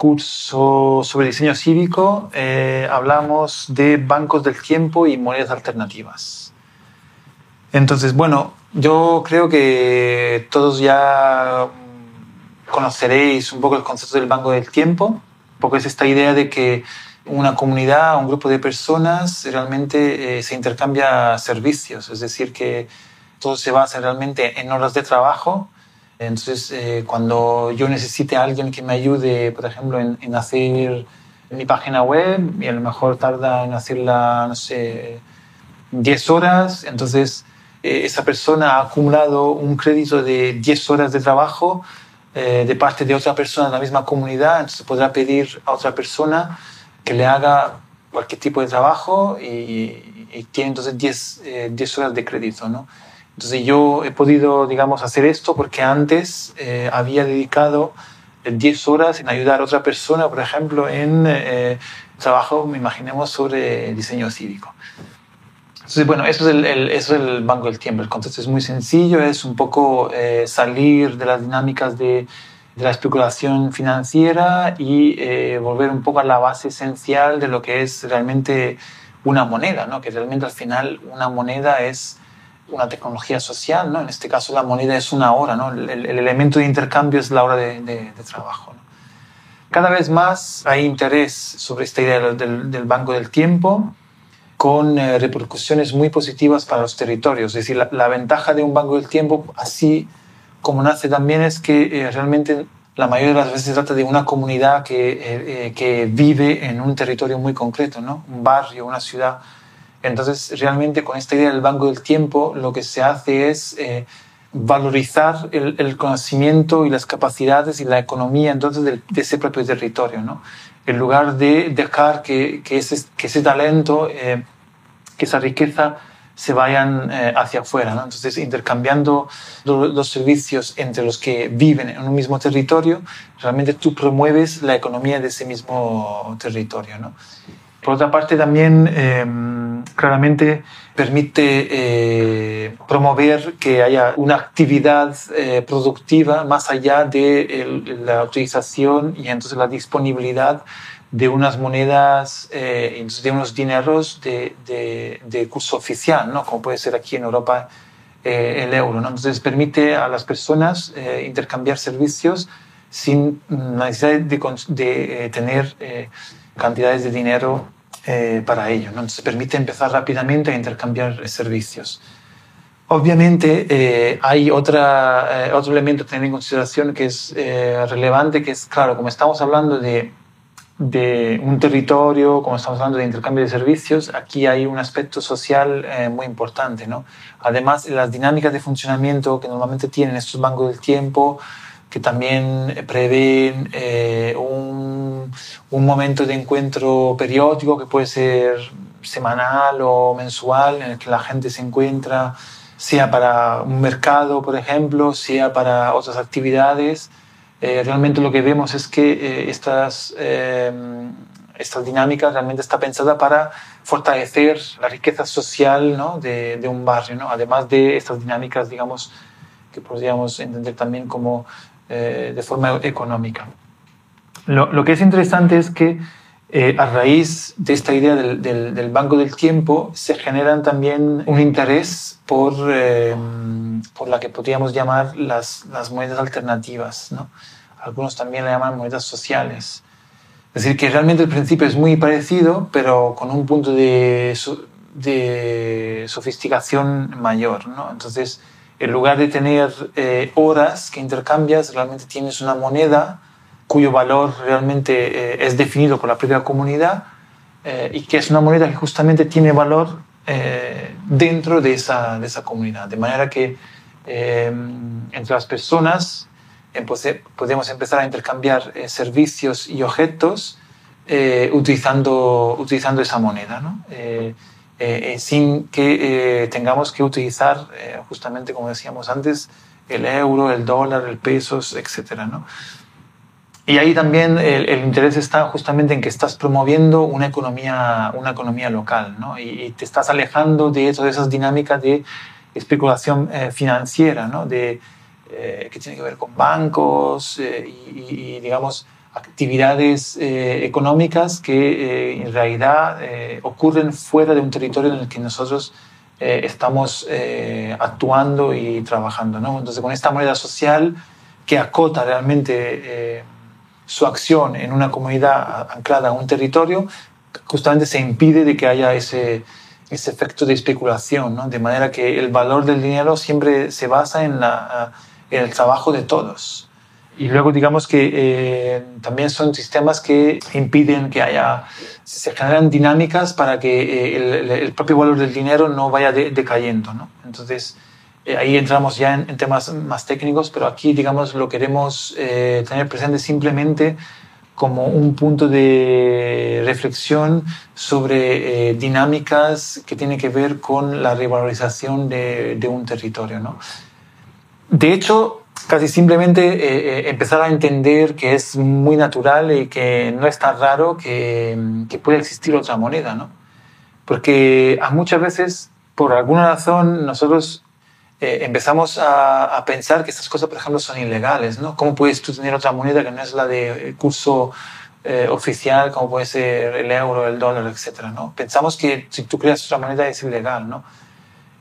curso sobre diseño cívico eh, hablamos de bancos del tiempo y monedas alternativas. Entonces, bueno, yo creo que todos ya conoceréis un poco el concepto del banco del tiempo, porque es esta idea de que una comunidad, un grupo de personas realmente eh, se intercambia servicios, es decir, que todo se basa realmente en horas de trabajo entonces, eh, cuando yo necesite a alguien que me ayude, por ejemplo, en, hacer mi página web, y a lo mejor tarda en hacerla, no sé, 10 horas, entonces eh, esa persona ha acumulado un crédito de 10 horas de trabajo eh, de parte de otra persona de la misma comunidad, entonces podrá pedir a otra persona que le haga cualquier tipo de trabajo y, y tiene entonces 10, 10 horas de crédito, ¿no? Entonces yo he podido, digamos, hacer esto porque antes eh, había dedicado 10 horas en ayudar a otra persona, por ejemplo, en eh, trabajo, imaginemos, sobre diseño cívico. Entonces, bueno, eso es el, eso es el banco del tiempo. El concepto es muy sencillo, es un poco eh, salir de las dinámicas de, de la especulación financiera y volver un poco a la base esencial de lo que es realmente una moneda, ¿no? que realmente al final una moneda es una tecnología social, ¿no? En este caso la moneda es una hora, ¿no? El, elemento de intercambio es la hora de, trabajo. Cada vez más hay interés sobre esta idea del, banco del tiempo con eh, repercusiones muy positivas para los territorios. Es decir, la, ventaja de un banco del tiempo, así como nace también, es que eh, realmente la mayoría de las veces se trata de una comunidad que, eh, que vive en un territorio muy concreto, ¿no? Un barrio, una ciudad entonces, realmente con esta idea del banco del tiempo, lo que se hace es eh, valorizar el, conocimiento y las capacidades y la economía entonces de, ese propio territorio, ¿no? En lugar de dejar que, que, ese, que ese, talento, eh, que esa riqueza se vayan eh, hacia afuera. ¿no? Entonces, intercambiando los servicios entre los que viven en un mismo territorio, realmente tú promueves la economía de ese mismo territorio. ¿no? Por otra parte, también em, claramente permite eh, promover que haya una actividad eh, productiva más allá de la utilización y entonces la disponibilidad de unas monedas, eh, de unos dineros de, de, curso oficial, ¿no? como puede ser aquí en Europa el euro. Entonces permite a las personas intercambiar servicios sin necesidad de, de tener cantidades de dinero eh, para ello. ¿no? Entonces permite empezar rápidamente a intercambiar servicios. Obviamente eh, hay otra, eh, otro elemento a tener en consideración que es relevante, que es, claro, como estamos hablando de, de, un territorio, como estamos hablando de intercambio de servicios, aquí hay un aspecto social muy importante. ¿no? Además, las dinámicas de funcionamiento que normalmente tienen estos bancos del tiempo, que también prevén eh, un, momento de encuentro periódico que puede ser semanal o mensual en el que la gente se encuentra, sea para un mercado, por ejemplo, sea para otras actividades. Eh, realmente lo que vemos es que eh, estas, estas dinámicas realmente está pensada para fortalecer la riqueza social ¿no? de, de, un barrio, ¿no? además de estas dinámicas, digamos, que podríamos entender también como eh, de forma económica. Lo, lo, que es interesante es que eh, a raíz de esta idea del, del, banco del tiempo se generan también un interés por, eh, por la que podríamos llamar las, las monedas alternativas. ¿no? Algunos también la llaman monedas sociales. Es decir, que realmente el principio es muy parecido, pero con un punto de, de sofisticación mayor. ¿no? Entonces, en lugar de tener eh, horas que intercambias, realmente tienes una moneda cuyo valor realmente eh, es definido por la propia comunidad eh, y que es una moneda que justamente tiene valor dentro de esa, de esa comunidad. De manera que entre las personas podemos empezar a intercambiar servicios y objetos utilizando, utilizando esa moneda. Eh, eh, sin que eh, tengamos que utilizar, justamente como decíamos antes, el euro, el dólar, el pesos, etc. Y ahí también el, interés está justamente en que estás promoviendo una economía, una economía local ¿no? y, te estás alejando de todas esas dinámicas de especulación financiera, ¿no? de, que tiene que ver con bancos y, y digamos, actividades eh, económicas que eh, en realidad eh, ocurren fuera de un territorio en el que nosotros estamos actuando y trabajando. ¿no? Entonces, con esta moneda social que acota realmente su acción en una comunidad anclada a un territorio, justamente se impide de que haya ese, ese efecto de especulación, de manera que el valor del dinero siempre se basa en, la, en el trabajo de todos. Y luego digamos que eh, también son sistemas que impiden que haya, se generan dinámicas para que eh, el, propio valor del dinero no vaya decayendo. Entonces, eh, ahí entramos ya en, temas más técnicos, pero aquí digamos lo queremos tener presente simplemente como un punto de reflexión sobre dinámicas que tienen que ver con la revalorización de, un territorio. ¿no? De hecho, casi simplemente eh, eh, empezar a entender que es muy natural y que no es tan raro que, que pueda existir otra moneda, ¿no? Porque muchas veces, por alguna razón, nosotros eh, empezamos a, a, pensar que estas cosas, por ejemplo, son ilegales, ¿no? ¿Cómo puedes tú tener otra moneda que no es la de curso oficial, como puede ser el euro, el dólar, etcétera, ¿no? Pensamos que si tú creas otra moneda es ilegal, ¿no?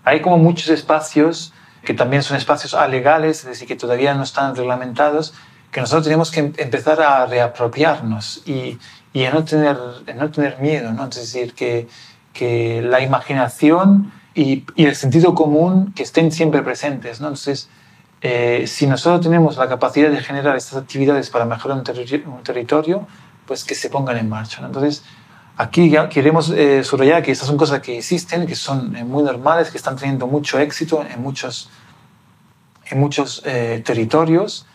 Hay como muchos espacios que también son espacios alegales, es decir, que todavía no están reglamentados, que nosotros tenemos que em-, empezar a reapropiarnos y, y a no tener, no tener miedo, ¿no? Es decir, que, que la imaginación y, y, el sentido común que estén siempre presentes, ¿no? Entonces, eh, si nosotros tenemos la capacidad de generar estas actividades para mejorar un, un territorio, pues que se pongan en marcha. ¿no? Entonces, Aquí ya queremos eh, subrayar que estas son cosas que existen, que son eh, muy normales, que están teniendo mucho éxito en muchos, en muchos eh, territorios.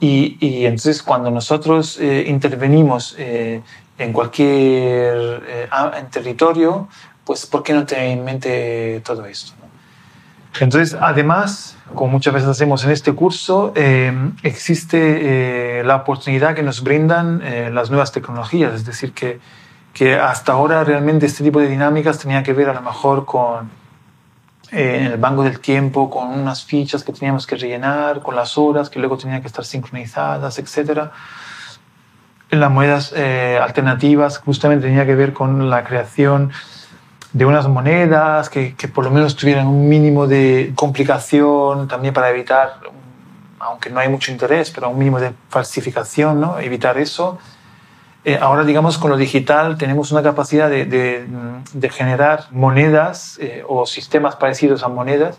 Y, y, entonces cuando nosotros eh, intervenimos en cualquier en territorio, pues ¿por qué no tener en mente todo esto? Entonces, además, como muchas veces hacemos en este curso, existe la oportunidad que nos brindan las nuevas tecnologías, es decir, que que hasta ahora realmente este tipo de dinámicas tenía que ver a lo mejor con eh, el banco del tiempo, con unas fichas que teníamos que rellenar, con las horas que luego tenían que estar sincronizadas, etc. Las monedas eh, alternativas justamente tenía que ver con la creación de unas monedas que, que, por lo menos tuvieran un mínimo de complicación también para evitar, aunque no hay mucho interés, pero un mínimo de falsificación, ¿no? evitar eso. Eh, ahora, digamos, con lo digital tenemos una capacidad de, de, generar monedas eh, o sistemas parecidos a monedas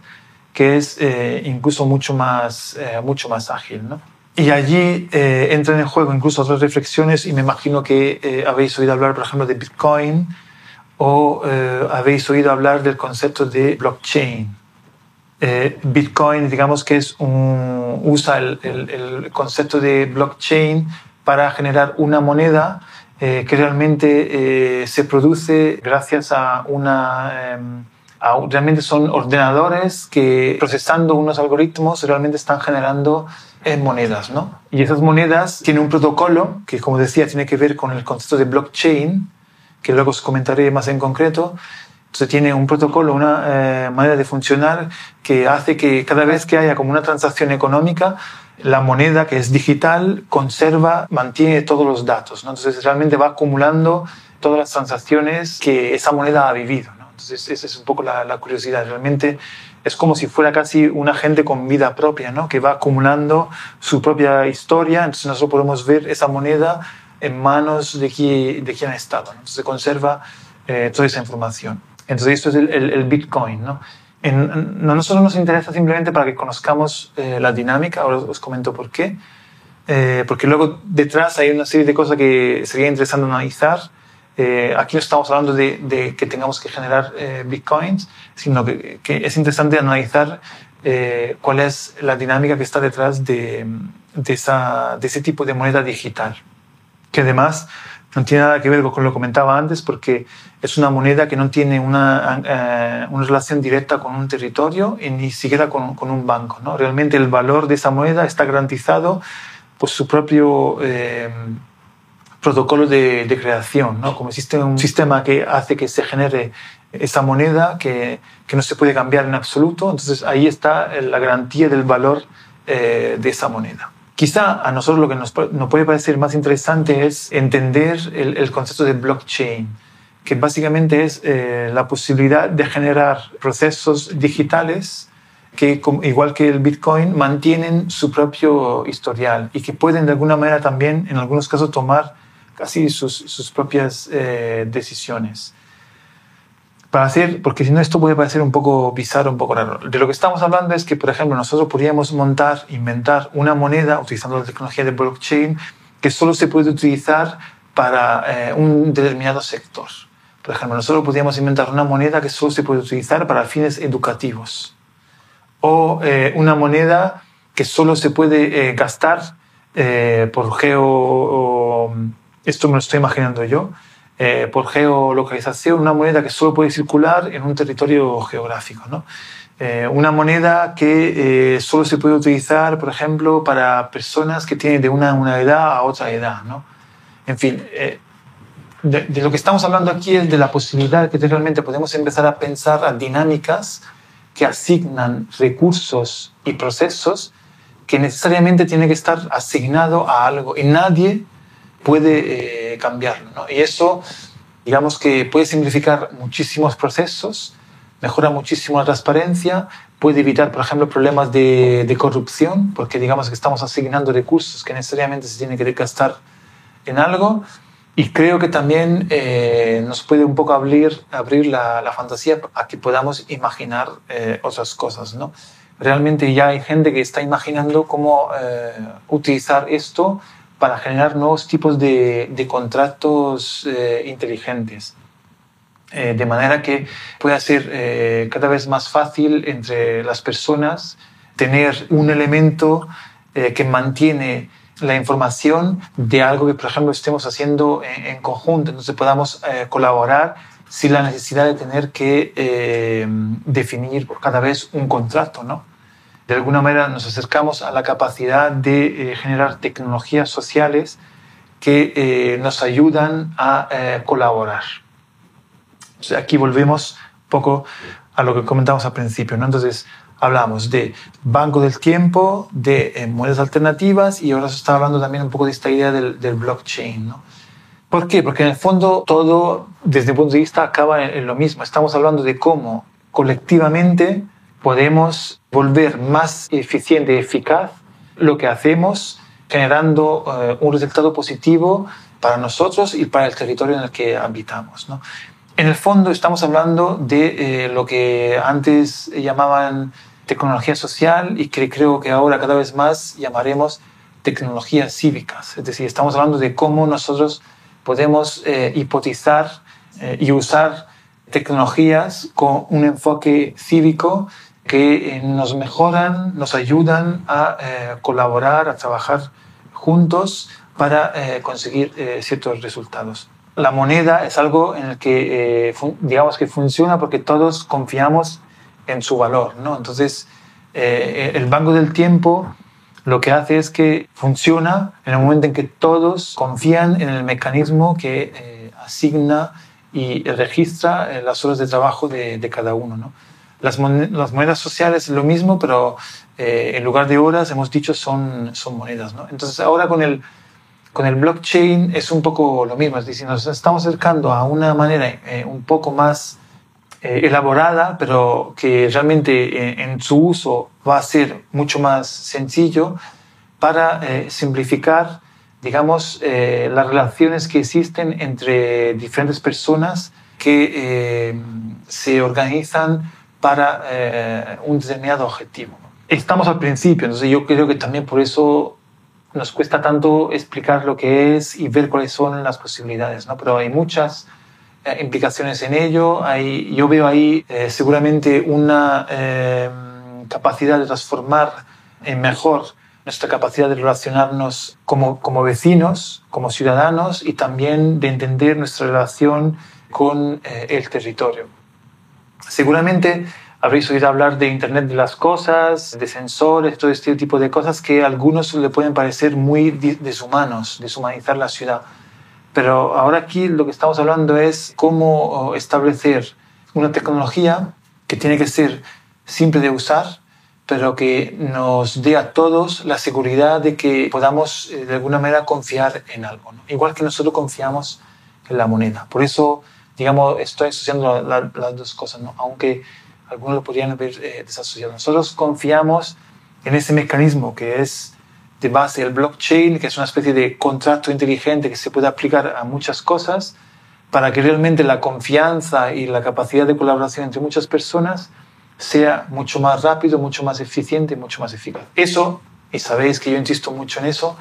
que es eh, incluso mucho más, mucho más ágil. ¿no? Y allí entran en juego incluso otras reflexiones y me imagino que habéis oído hablar, por ejemplo, de Bitcoin o habéis oído hablar del concepto de blockchain. Bitcoin, digamos que es usa el, concepto de blockchain para generar una moneda eh, que realmente eh, se produce gracias a una... Em, realmente son ordenadores que procesando unos algoritmos realmente están generando eh, monedas, ¿no? Y esas monedas tienen un protocolo que, como decía, tiene que ver con el concepto de blockchain, que luego os comentaré más en concreto. Entonces tiene un protocolo, una manera de funcionar que hace que cada vez que haya como una transacción económica, la moneda que es digital conserva, mantiene todos los datos. ¿no? Entonces realmente va acumulando todas las transacciones que esa moneda ha vivido. ¿no? Entonces esa es un poco la, la, curiosidad. Realmente es como si fuera casi un agente con vida propia, ¿no? que va acumulando su propia historia. Entonces nosotros podemos ver esa moneda en manos de, quien, de quien ha estado. ¿no? Entonces se conserva eh, toda esa información. Entonces, esto es el, Bitcoin. ¿no? En, a nosotros nos interesa simplemente para que conozcamos eh, la dinámica, ahora os comento por qué, eh, porque luego detrás hay una serie de cosas que sería interesante analizar. Eh, aquí no estamos hablando de, que tengamos que generar bitcoins, sino que, es interesante analizar cuál es la dinámica que está detrás de, de, esa, de ese tipo de moneda digital, que además no tiene nada que ver con lo que comentaba antes, porque es una moneda que no tiene una, eh, una relación directa con un territorio y ni siquiera con, con, un banco. ¿no? Realmente el valor de esa moneda está garantizado por su propio eh, protocolo de, de, creación. ¿no? Como existe un sistema que hace que se genere esa moneda que, que, no se puede cambiar en absoluto, entonces ahí está la garantía del valor eh, de esa moneda. Quizá a nosotros lo que nos, puede parecer más interesante es entender el, concepto de blockchain, que básicamente es eh, la posibilidad de generar procesos digitales que, igual que el Bitcoin, mantienen su propio historial y que pueden de alguna manera también, en algunos casos, tomar casi sus, propias eh, decisiones para hacer, porque si no esto puede parecer un poco bizarro, un poco raro. De lo que estamos hablando es que, por ejemplo, nosotros podríamos montar, inventar una moneda utilizando la tecnología de blockchain que solo se puede utilizar para eh, un determinado sector. Por ejemplo, nosotros podríamos inventar una moneda que solo se puede utilizar para fines educativos. O eh, una moneda que solo se puede eh, gastar por geo... esto me lo estoy imaginando yo eh, por geolocalización, una moneda que solo puede circular en un territorio geográfico. ¿no? Eh, una moneda que eh, solo se puede utilizar, por ejemplo, para personas que tienen de una, una edad a otra edad. ¿no? En fin, de, de, lo que estamos hablando aquí es de la posibilidad que realmente podemos empezar a pensar a dinámicas que asignan recursos y procesos que necesariamente tienen que estar asignados a algo y nadie puede eh, cambiarlo. ¿no? Y eso, digamos que puede simplificar muchísimos procesos, mejora muchísimo la transparencia, puede evitar, por ejemplo, problemas de, de, corrupción, porque digamos que estamos asignando recursos que necesariamente se tienen que gastar en algo. Y creo que también eh, nos puede un poco abrir, abrir la, la fantasía a que podamos imaginar eh, otras cosas. ¿no? Realmente ya hay gente que está imaginando cómo utilizar esto para generar nuevos tipos de, de contratos eh, inteligentes. Eh, de manera que pueda ser eh, cada vez más fácil entre las personas tener un elemento que mantiene la información de algo que, por ejemplo, estemos haciendo en, en conjunto, entonces podamos colaborar sin la necesidad de tener que definir cada vez un contrato, ¿no? De alguna manera nos acercamos a la capacidad de eh, generar tecnologías sociales que eh, nos ayudan a eh, colaborar. aquí volvemos un poco a lo que comentamos al principio. ¿no? Entonces, hablamos de banco del tiempo, de monedas alternativas y ahora se está hablando también un poco de esta idea del, blockchain. ¿no? ¿Por qué? Porque en el fondo todo, desde el punto de vista, acaba en lo mismo. Estamos hablando de cómo colectivamente podemos volver más eficiente y eficaz lo que hacemos, generando eh, un resultado positivo para nosotros y para el territorio en el que habitamos. ¿no? En el fondo estamos hablando de eh, lo que antes llamaban tecnología social y que creo que ahora cada vez más llamaremos tecnologías cívicas. Es decir, estamos hablando de cómo nosotros podemos eh, hipotizar y usar tecnologías con un enfoque cívico que eh, nos mejoran, nos ayudan a eh, colaborar, a trabajar juntos para eh, conseguir ciertos resultados. La moneda es algo en el que, digamos que funciona porque todos confiamos en su valor, ¿no? Entonces, el Banco del Tiempo lo que hace es que funciona en el momento en que todos confían en el mecanismo que asigna y registra las horas de trabajo de, de cada uno, ¿no? Las, monedas sociales es lo mismo, pero eh, en lugar de horas, hemos dicho, son, son monedas. ¿no? Entonces ahora con el, con el blockchain es un poco lo mismo, es decir, nos estamos acercando a una manera eh, un poco más eh, elaborada, pero que realmente en su uso va a ser mucho más sencillo para simplificar, digamos, las relaciones que existen entre diferentes personas que eh, se organizan para eh, un determinado objetivo. Estamos al principio, entonces yo creo que también por eso nos cuesta tanto explicar lo que es y ver cuáles son las posibilidades, ¿no? pero hay muchas eh, implicaciones en ello. Hay, yo veo ahí seguramente una capacidad de transformar en mejor nuestra capacidad de relacionarnos como, como vecinos, como ciudadanos y también de entender nuestra relación con eh, el territorio. Seguramente habréis oído hablar de Internet de las Cosas, de sensores, todo este tipo de cosas que a algunos le pueden parecer muy deshumanos, deshumanizar la ciudad. Pero ahora aquí lo que estamos hablando es cómo establecer una tecnología que tiene que ser simple de usar, pero que nos dé a todos la seguridad de que podamos eh, de alguna manera confiar en algo, igual que nosotros confiamos en la moneda. Por eso, digamos, estoy asociando las dos cosas, ¿no? aunque algunos lo podrían haber eh, desasociado. Nosotros confiamos en ese mecanismo que es de base el blockchain, que es una especie de contrato inteligente que se puede aplicar a muchas cosas para que realmente la confianza y la capacidad de colaboración entre muchas personas sea mucho más rápido, mucho más eficiente, mucho más eficaz. Eso, y sabéis que yo insisto mucho en eso,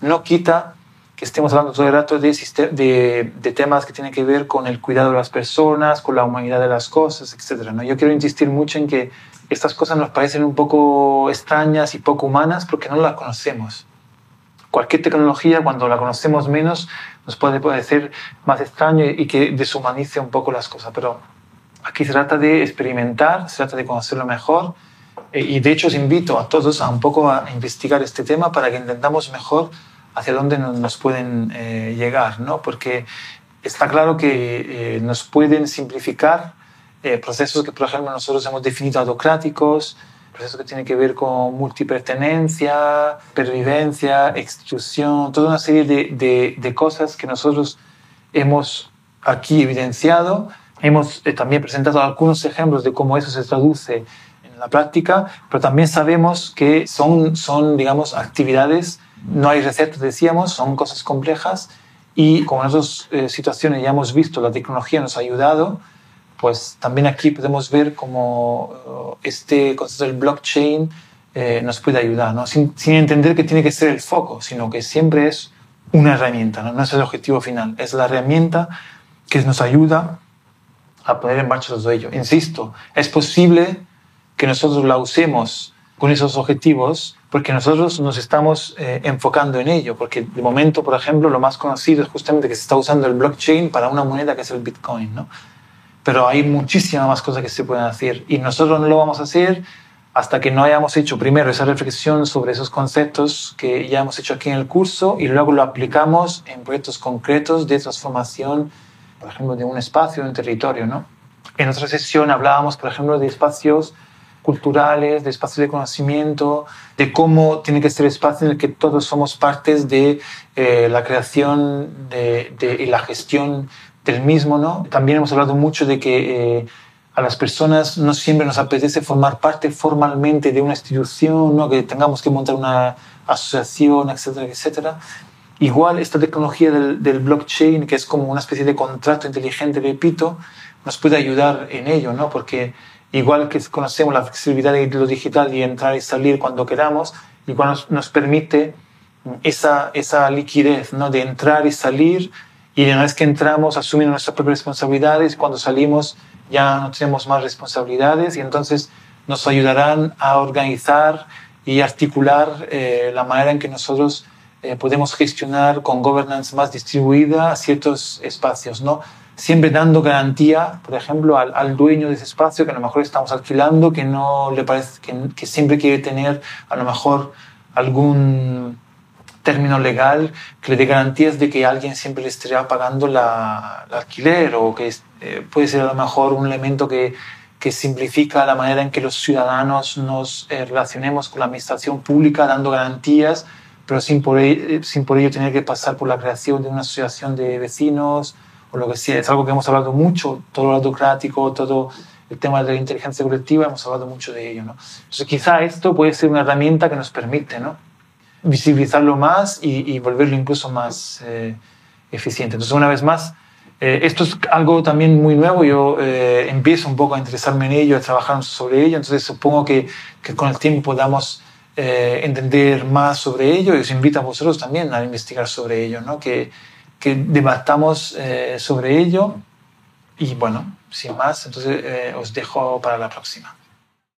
no quita que estemos hablando todo el rato de, de, de, temas que tienen que ver con el cuidado de las personas, con la humanidad de las cosas, etc. ¿no? Yo quiero insistir mucho en que estas cosas nos parecen un poco extrañas y poco humanas porque no las conocemos. Cualquier tecnología, cuando la conocemos menos, nos puede parecer más extraño y que deshumanice un poco las cosas, pero Aquí se trata de experimentar, se trata de conocerlo mejor eh, y de hecho os invito a todos a un poco a investigar este tema para que entendamos mejor hacia dónde nos pueden eh, llegar, ¿no? Porque está claro que eh, nos pueden simplificar procesos que, por ejemplo, nosotros hemos definido autocráticos, procesos que tienen que ver con multipertenencia, pervivencia, exclusión, toda una serie de, de, cosas que nosotros hemos aquí evidenciado Hemos eh, también presentado algunos ejemplos de cómo eso se traduce en la práctica, pero también sabemos que son, son digamos, actividades, no hay recetas, decíamos, son cosas complejas y como en otras eh, situaciones ya hemos visto, la tecnología nos ha ayudado, pues también aquí podemos ver cómo eh, este concepto del blockchain nos puede ayudar, ¿no? sin, entender que tiene que ser el foco, sino que siempre es una herramienta, no es el objetivo final, es la herramienta que nos ayuda a poner en marcha todo ello. Insisto, es posible que nosotros la usemos con esos objetivos porque nosotros nos estamos eh, enfocando en ello, porque de momento, por ejemplo, lo más conocido es justamente que se está usando el blockchain para una moneda que es el Bitcoin, ¿no? Pero hay muchísimas más cosas que se pueden hacer y nosotros no lo vamos a hacer hasta que no hayamos hecho primero esa reflexión sobre esos conceptos que ya hemos hecho aquí en el curso y luego lo aplicamos en proyectos concretos de transformación por ejemplo, de un espacio, de un territorio. ¿no? En otra sesión hablábamos, por ejemplo, de espacios culturales, de espacios de conocimiento, de cómo tiene que ser espacio en el que todos somos partes de eh, la creación de, de, y la gestión del mismo. ¿no? También hemos hablado mucho de que eh, a las personas no siempre nos apetece formar parte formalmente de una institución, ¿no? que tengamos que montar una asociación, etcétera, etcétera. Igual esta tecnología del, del, blockchain, que es como una especie de contrato inteligente, repito, nos puede ayudar en ello, ¿no? Porque igual que conocemos la flexibilidad de lo digital y entrar y salir cuando queramos, igual nos, nos permite esa, esa liquidez, ¿no? De entrar y salir y una vez que entramos asumimos nuestras propias responsabilidades, cuando salimos ya no tenemos más responsabilidades y entonces nos ayudarán a organizar y articular eh, la manera en que nosotros eh, podemos gestionar con governance más distribuida ciertos espacios, ¿no? Siempre dando garantía, por ejemplo, al, al, dueño de ese espacio que a lo mejor estamos alquilando, que no le parece, que, que siempre quiere tener a lo mejor algún término legal que le dé garantías de que alguien siempre le estará pagando la, la alquiler o que eh, puede ser a lo mejor un elemento que, que simplifica la manera en que los ciudadanos nos eh, relacionemos con la administración pública dando garantías pero sin por, ello, sin por ello tener que pasar por la creación de una asociación de vecinos por lo que sí, es algo que hemos hablado mucho, todo lo autocrático, todo el tema de la inteligencia colectiva, hemos hablado mucho de ello. ¿no? Entonces quizá esto puede ser una herramienta que nos permite ¿no? visibilizarlo más y, y volverlo incluso más eh, eficiente. Entonces una vez más, eh, esto es algo también muy nuevo, yo eh, empiezo un poco a interesarme en ello, a trabajar sobre ello, entonces supongo que, que con el tiempo podamos eh, entender más sobre ello y os invito a vosotros también a investigar sobre ello, ¿no? que, que debatamos eh, sobre ello. Y bueno, sin más, entonces eh, os dejo para la próxima.